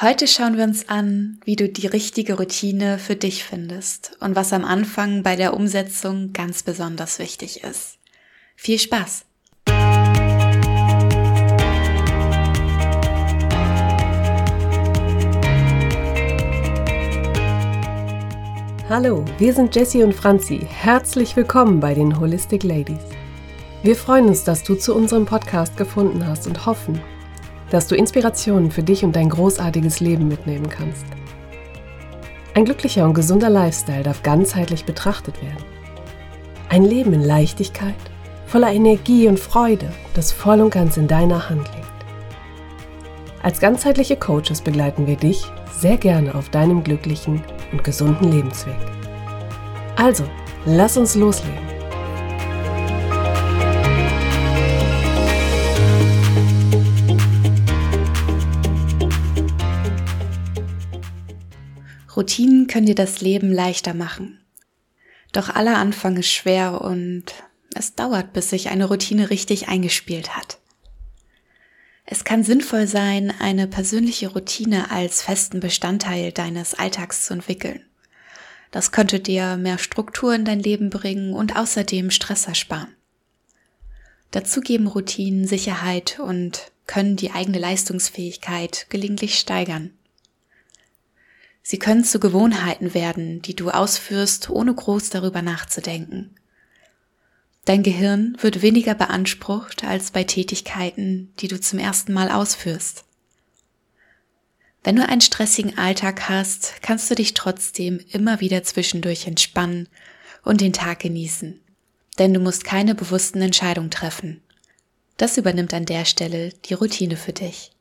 Heute schauen wir uns an, wie du die richtige Routine für dich findest und was am Anfang bei der Umsetzung ganz besonders wichtig ist. Viel Spaß! Hallo, wir sind Jessie und Franzi. Herzlich willkommen bei den Holistic Ladies. Wir freuen uns, dass du zu unserem Podcast gefunden hast und hoffen, dass du Inspirationen für dich und dein großartiges Leben mitnehmen kannst. Ein glücklicher und gesunder Lifestyle darf ganzheitlich betrachtet werden. Ein Leben in Leichtigkeit, voller Energie und Freude, das voll und ganz in deiner Hand liegt. Als ganzheitliche Coaches begleiten wir dich sehr gerne auf deinem glücklichen und gesunden Lebensweg. Also, lass uns loslegen. Routinen können dir das Leben leichter machen. Doch aller Anfang ist schwer und es dauert, bis sich eine Routine richtig eingespielt hat. Es kann sinnvoll sein, eine persönliche Routine als festen Bestandteil deines Alltags zu entwickeln. Das könnte dir mehr Struktur in dein Leben bringen und außerdem Stress ersparen. Dazu geben Routinen Sicherheit und können die eigene Leistungsfähigkeit gelegentlich steigern. Sie können zu Gewohnheiten werden, die du ausführst, ohne groß darüber nachzudenken. Dein Gehirn wird weniger beansprucht als bei Tätigkeiten, die du zum ersten Mal ausführst. Wenn du einen stressigen Alltag hast, kannst du dich trotzdem immer wieder zwischendurch entspannen und den Tag genießen. Denn du musst keine bewussten Entscheidungen treffen. Das übernimmt an der Stelle die Routine für dich.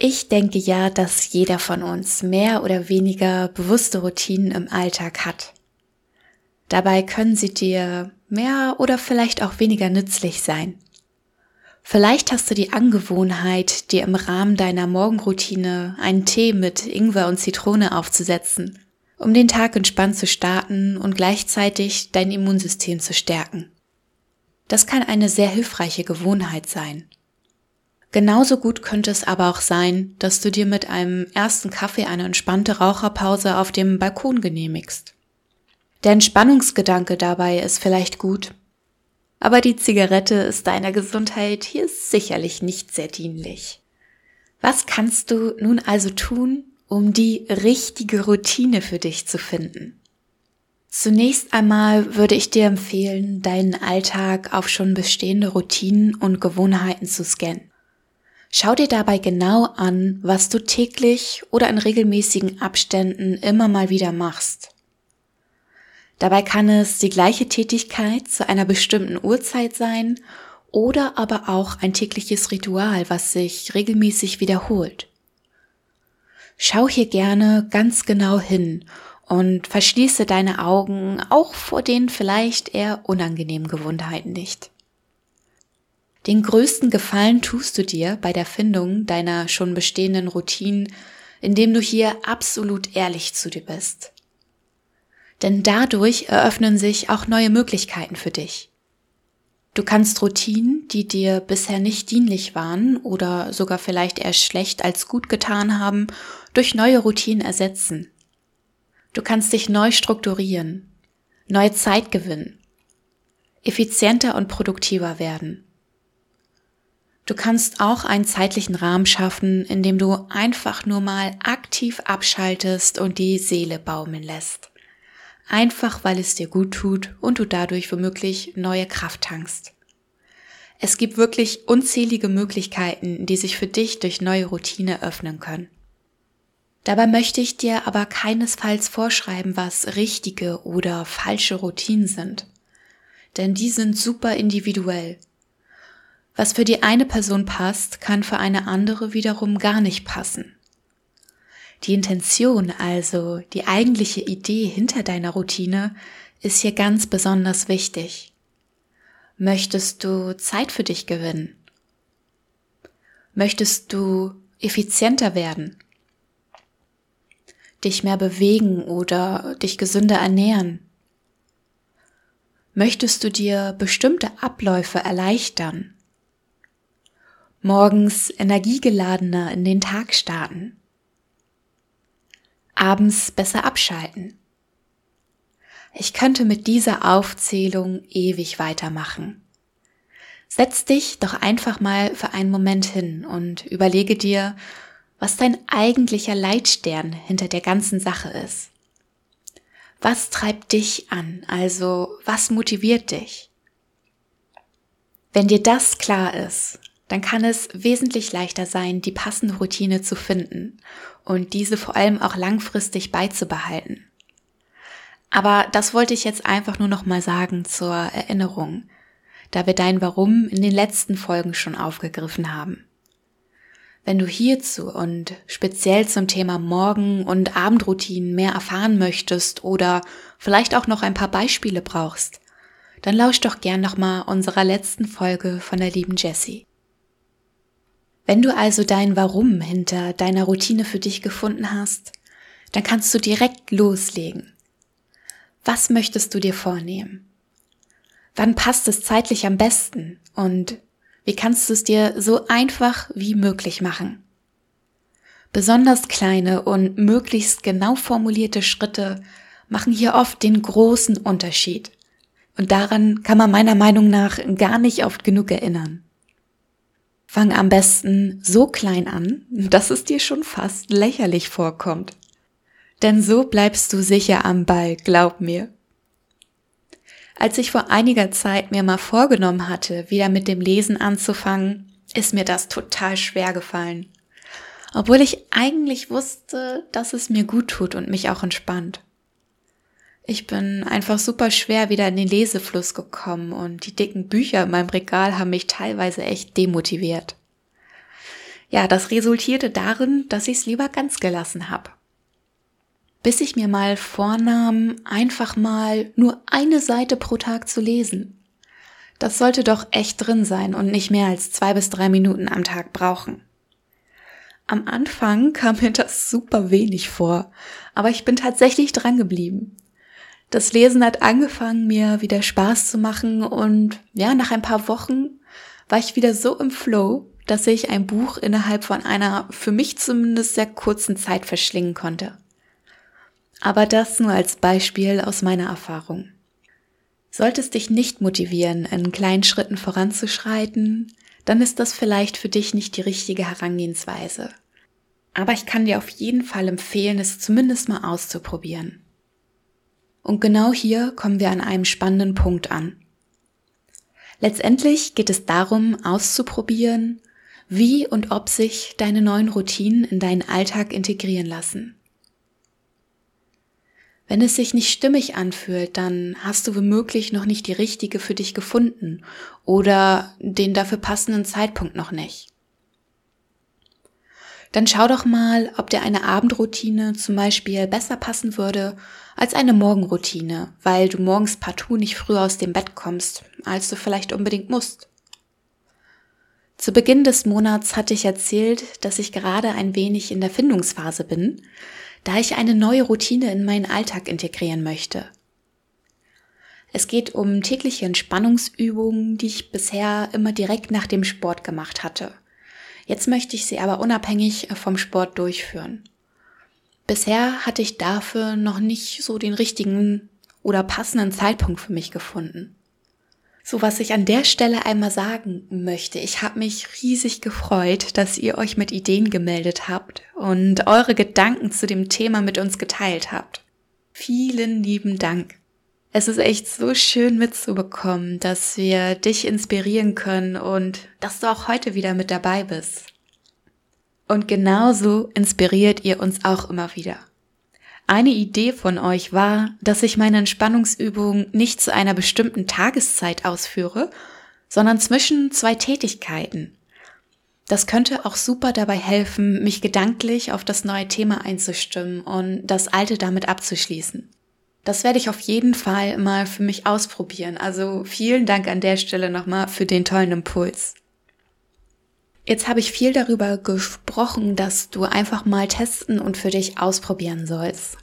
Ich denke ja, dass jeder von uns mehr oder weniger bewusste Routinen im Alltag hat. Dabei können sie dir mehr oder vielleicht auch weniger nützlich sein. Vielleicht hast du die Angewohnheit, dir im Rahmen deiner Morgenroutine einen Tee mit Ingwer und Zitrone aufzusetzen, um den Tag entspannt zu starten und gleichzeitig dein Immunsystem zu stärken. Das kann eine sehr hilfreiche Gewohnheit sein. Genauso gut könnte es aber auch sein, dass du dir mit einem ersten Kaffee eine entspannte Raucherpause auf dem Balkon genehmigst. Der Entspannungsgedanke dabei ist vielleicht gut, aber die Zigarette ist deiner Gesundheit hier sicherlich nicht sehr dienlich. Was kannst du nun also tun, um die richtige Routine für dich zu finden? Zunächst einmal würde ich dir empfehlen, deinen Alltag auf schon bestehende Routinen und Gewohnheiten zu scannen. Schau dir dabei genau an, was du täglich oder in regelmäßigen Abständen immer mal wieder machst. Dabei kann es die gleiche Tätigkeit zu einer bestimmten Uhrzeit sein oder aber auch ein tägliches Ritual, was sich regelmäßig wiederholt. Schau hier gerne ganz genau hin und verschließe deine Augen auch vor den vielleicht eher unangenehmen Gewohnheiten nicht. Den größten Gefallen tust du dir bei der Findung deiner schon bestehenden Routinen, indem du hier absolut ehrlich zu dir bist. Denn dadurch eröffnen sich auch neue Möglichkeiten für dich. Du kannst Routinen, die dir bisher nicht dienlich waren oder sogar vielleicht eher schlecht als gut getan haben, durch neue Routinen ersetzen. Du kannst dich neu strukturieren, neue Zeit gewinnen, effizienter und produktiver werden Du kannst auch einen zeitlichen Rahmen schaffen, in dem du einfach nur mal aktiv abschaltest und die Seele baumeln lässt. Einfach weil es dir gut tut und du dadurch womöglich neue Kraft tankst. Es gibt wirklich unzählige Möglichkeiten, die sich für dich durch neue Routine öffnen können. Dabei möchte ich dir aber keinesfalls vorschreiben, was richtige oder falsche Routinen sind. Denn die sind super individuell was für die eine Person passt, kann für eine andere wiederum gar nicht passen. Die Intention, also die eigentliche Idee hinter deiner Routine, ist hier ganz besonders wichtig. Möchtest du Zeit für dich gewinnen? Möchtest du effizienter werden? Dich mehr bewegen oder dich gesünder ernähren? Möchtest du dir bestimmte Abläufe erleichtern? Morgens energiegeladener in den Tag starten? abends besser abschalten. Ich könnte mit dieser Aufzählung ewig weitermachen. Setz dich doch einfach mal für einen Moment hin und überlege dir, was dein eigentlicher Leitstern hinter der ganzen Sache ist. Was treibt dich an? Also, was motiviert dich? Wenn dir das klar ist, dann kann es wesentlich leichter sein, die passende Routine zu finden und diese vor allem auch langfristig beizubehalten. Aber das wollte ich jetzt einfach nur noch mal sagen zur Erinnerung, da wir dein Warum in den letzten Folgen schon aufgegriffen haben. Wenn du hierzu und speziell zum Thema Morgen- und Abendroutinen mehr erfahren möchtest oder vielleicht auch noch ein paar Beispiele brauchst, dann lausch doch gern nochmal unserer letzten Folge von der lieben Jessie. Wenn du also dein Warum hinter deiner Routine für dich gefunden hast, dann kannst du direkt loslegen. Was möchtest du dir vornehmen? Wann passt es zeitlich am besten und wie kannst du es dir so einfach wie möglich machen? Besonders kleine und möglichst genau formulierte Schritte machen hier oft den großen Unterschied. Und daran kann man meiner Meinung nach gar nicht oft genug erinnern. Fang am besten so klein an, dass es dir schon fast lächerlich vorkommt. Denn so bleibst du sicher am Ball, glaub mir. Als ich vor einiger Zeit mir mal vorgenommen hatte, wieder mit dem Lesen anzufangen, ist mir das total schwer gefallen. Obwohl ich eigentlich wusste, dass es mir gut tut und mich auch entspannt. Ich bin einfach super schwer wieder in den Lesefluss gekommen und die dicken Bücher in meinem Regal haben mich teilweise echt demotiviert. Ja, das resultierte darin, dass ich es lieber ganz gelassen habe. Bis ich mir mal vornahm, einfach mal nur eine Seite pro Tag zu lesen. Das sollte doch echt drin sein und nicht mehr als zwei bis drei Minuten am Tag brauchen. Am Anfang kam mir das super wenig vor, aber ich bin tatsächlich dran geblieben. Das Lesen hat angefangen, mir wieder Spaß zu machen und ja, nach ein paar Wochen war ich wieder so im Flow, dass ich ein Buch innerhalb von einer für mich zumindest sehr kurzen Zeit verschlingen konnte. Aber das nur als Beispiel aus meiner Erfahrung. Sollte es dich nicht motivieren, in kleinen Schritten voranzuschreiten, dann ist das vielleicht für dich nicht die richtige Herangehensweise. Aber ich kann dir auf jeden Fall empfehlen, es zumindest mal auszuprobieren. Und genau hier kommen wir an einem spannenden Punkt an. Letztendlich geht es darum, auszuprobieren, wie und ob sich deine neuen Routinen in deinen Alltag integrieren lassen. Wenn es sich nicht stimmig anfühlt, dann hast du womöglich noch nicht die richtige für dich gefunden oder den dafür passenden Zeitpunkt noch nicht. Dann schau doch mal, ob dir eine Abendroutine zum Beispiel besser passen würde als eine Morgenroutine, weil du morgens partout nicht früher aus dem Bett kommst, als du vielleicht unbedingt musst. Zu Beginn des Monats hatte ich erzählt, dass ich gerade ein wenig in der Findungsphase bin, da ich eine neue Routine in meinen Alltag integrieren möchte. Es geht um tägliche Entspannungsübungen, die ich bisher immer direkt nach dem Sport gemacht hatte. Jetzt möchte ich sie aber unabhängig vom Sport durchführen. Bisher hatte ich dafür noch nicht so den richtigen oder passenden Zeitpunkt für mich gefunden. So, was ich an der Stelle einmal sagen möchte, ich habe mich riesig gefreut, dass ihr euch mit Ideen gemeldet habt und eure Gedanken zu dem Thema mit uns geteilt habt. Vielen lieben Dank. Es ist echt so schön mitzubekommen, dass wir dich inspirieren können und dass du auch heute wieder mit dabei bist. Und genauso inspiriert ihr uns auch immer wieder. Eine Idee von euch war, dass ich meine Entspannungsübung nicht zu einer bestimmten Tageszeit ausführe, sondern zwischen zwei Tätigkeiten. Das könnte auch super dabei helfen, mich gedanklich auf das neue Thema einzustimmen und das alte damit abzuschließen. Das werde ich auf jeden Fall mal für mich ausprobieren. Also vielen Dank an der Stelle nochmal für den tollen Impuls. Jetzt habe ich viel darüber gesprochen, dass du einfach mal testen und für dich ausprobieren sollst.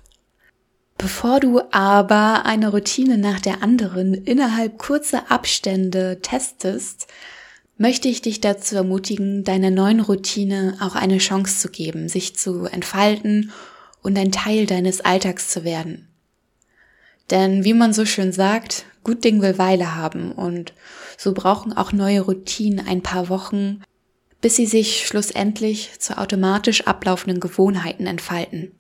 Bevor du aber eine Routine nach der anderen innerhalb kurzer Abstände testest, möchte ich dich dazu ermutigen, deiner neuen Routine auch eine Chance zu geben, sich zu entfalten und ein Teil deines Alltags zu werden. Denn wie man so schön sagt, gut Ding will Weile haben und so brauchen auch neue Routinen ein paar Wochen, bis sie sich schlussendlich zu automatisch ablaufenden Gewohnheiten entfalten.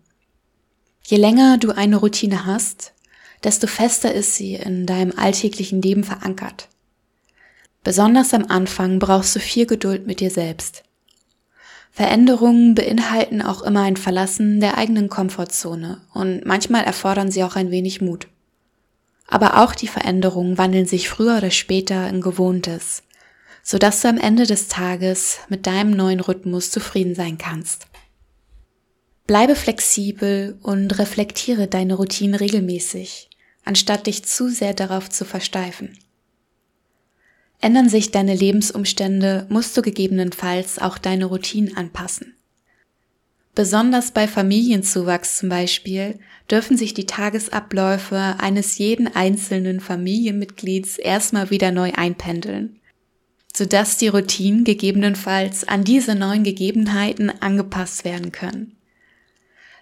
Je länger du eine Routine hast, desto fester ist sie in deinem alltäglichen Leben verankert. Besonders am Anfang brauchst du viel Geduld mit dir selbst. Veränderungen beinhalten auch immer ein Verlassen der eigenen Komfortzone und manchmal erfordern sie auch ein wenig Mut. Aber auch die Veränderungen wandeln sich früher oder später in Gewohntes, sodass du am Ende des Tages mit deinem neuen Rhythmus zufrieden sein kannst. Bleibe flexibel und reflektiere deine Routinen regelmäßig, anstatt dich zu sehr darauf zu versteifen. Ändern sich deine Lebensumstände, musst du gegebenenfalls auch deine Routinen anpassen. Besonders bei Familienzuwachs zum Beispiel dürfen sich die Tagesabläufe eines jeden einzelnen Familienmitglieds erstmal wieder neu einpendeln, sodass die Routinen gegebenenfalls an diese neuen Gegebenheiten angepasst werden können.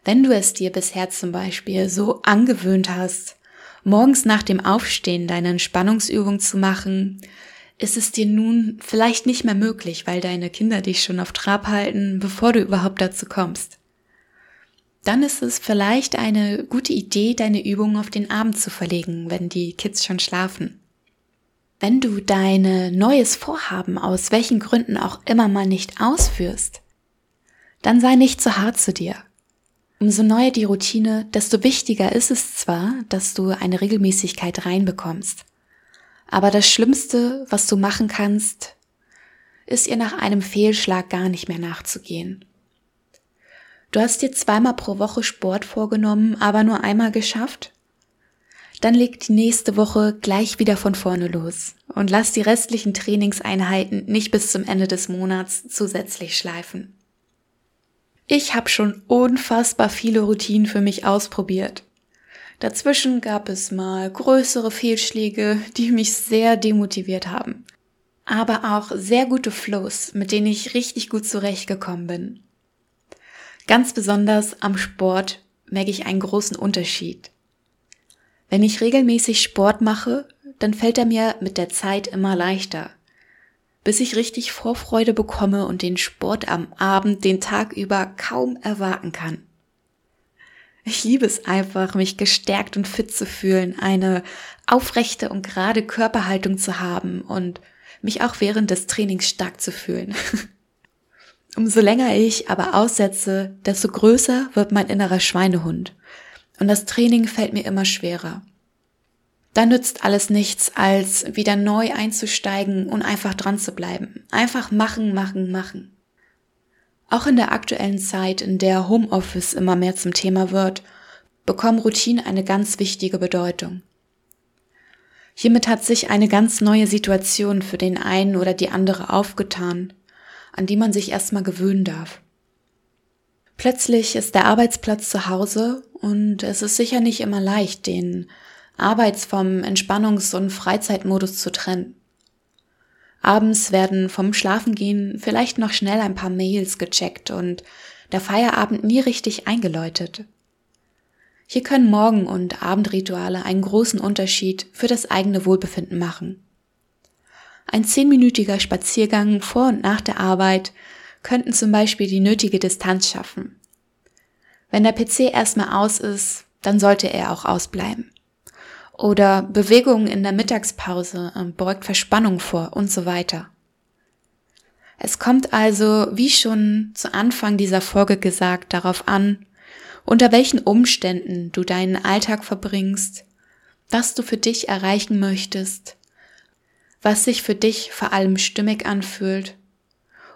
Wenn du es dir bisher zum Beispiel so angewöhnt hast, morgens nach dem Aufstehen deine Entspannungsübung zu machen, ist es dir nun vielleicht nicht mehr möglich, weil deine Kinder dich schon auf Trab halten, bevor du überhaupt dazu kommst. Dann ist es vielleicht eine gute Idee, deine Übungen auf den Abend zu verlegen, wenn die Kids schon schlafen. Wenn du deine neues Vorhaben aus welchen Gründen auch immer mal nicht ausführst, dann sei nicht zu hart zu dir. Umso neuer die Routine, desto wichtiger ist es zwar, dass du eine Regelmäßigkeit reinbekommst. Aber das Schlimmste, was du machen kannst, ist ihr nach einem Fehlschlag gar nicht mehr nachzugehen. Du hast dir zweimal pro Woche Sport vorgenommen, aber nur einmal geschafft? Dann leg die nächste Woche gleich wieder von vorne los und lass die restlichen Trainingseinheiten nicht bis zum Ende des Monats zusätzlich schleifen. Ich habe schon unfassbar viele Routinen für mich ausprobiert. Dazwischen gab es mal größere Fehlschläge, die mich sehr demotiviert haben. Aber auch sehr gute Flows, mit denen ich richtig gut zurechtgekommen bin. Ganz besonders am Sport merke ich einen großen Unterschied. Wenn ich regelmäßig Sport mache, dann fällt er mir mit der Zeit immer leichter, bis ich richtig Vorfreude bekomme und den Sport am Abend den Tag über kaum erwarten kann. Ich liebe es einfach, mich gestärkt und fit zu fühlen, eine aufrechte und gerade Körperhaltung zu haben und mich auch während des Trainings stark zu fühlen. Umso länger ich aber aussetze, desto größer wird mein innerer Schweinehund. Und das Training fällt mir immer schwerer. Da nützt alles nichts, als wieder neu einzusteigen und einfach dran zu bleiben. Einfach machen, machen, machen. Auch in der aktuellen Zeit, in der Homeoffice immer mehr zum Thema wird, bekommen Routinen eine ganz wichtige Bedeutung. Hiermit hat sich eine ganz neue Situation für den einen oder die andere aufgetan, an die man sich erstmal gewöhnen darf. Plötzlich ist der Arbeitsplatz zu Hause und es ist sicher nicht immer leicht, den Arbeits vom Entspannungs- und Freizeitmodus zu trennen. Abends werden vom Schlafengehen vielleicht noch schnell ein paar Mails gecheckt und der Feierabend nie richtig eingeläutet. Hier können Morgen- und Abendrituale einen großen Unterschied für das eigene Wohlbefinden machen. Ein zehnminütiger Spaziergang vor und nach der Arbeit könnten zum Beispiel die nötige Distanz schaffen. Wenn der PC erstmal aus ist, dann sollte er auch ausbleiben. Oder Bewegung in der Mittagspause ähm, beugt Verspannung vor und so weiter. Es kommt also, wie schon zu Anfang dieser Folge gesagt, darauf an, unter welchen Umständen du deinen Alltag verbringst, was du für dich erreichen möchtest, was sich für dich vor allem stimmig anfühlt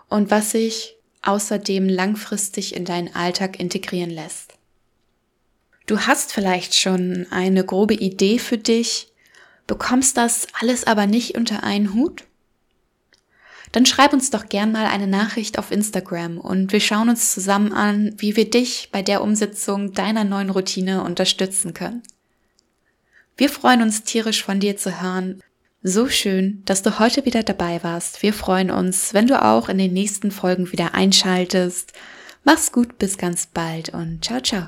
und was sich außerdem langfristig in deinen Alltag integrieren lässt. Du hast vielleicht schon eine grobe Idee für dich, bekommst das alles aber nicht unter einen Hut? Dann schreib uns doch gern mal eine Nachricht auf Instagram und wir schauen uns zusammen an, wie wir dich bei der Umsetzung deiner neuen Routine unterstützen können. Wir freuen uns tierisch von dir zu hören. So schön, dass du heute wieder dabei warst. Wir freuen uns, wenn du auch in den nächsten Folgen wieder einschaltest. Mach's gut, bis ganz bald und ciao, ciao.